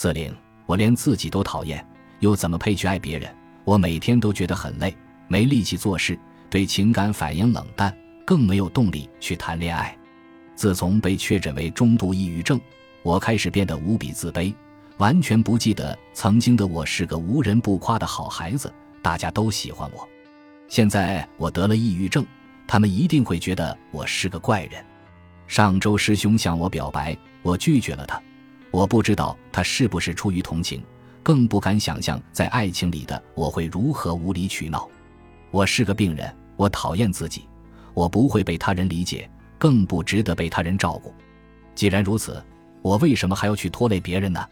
司令，我连自己都讨厌，又怎么配去爱别人？我每天都觉得很累，没力气做事，对情感反应冷淡，更没有动力去谈恋爱。自从被确诊为中度抑郁症，我开始变得无比自卑，完全不记得曾经的我是个无人不夸的好孩子，大家都喜欢我。现在我得了抑郁症，他们一定会觉得我是个怪人。上周师兄向我表白，我拒绝了他。我不知道他是不是出于同情，更不敢想象在爱情里的我会如何无理取闹。我是个病人，我讨厌自己，我不会被他人理解，更不值得被他人照顾。既然如此，我为什么还要去拖累别人呢？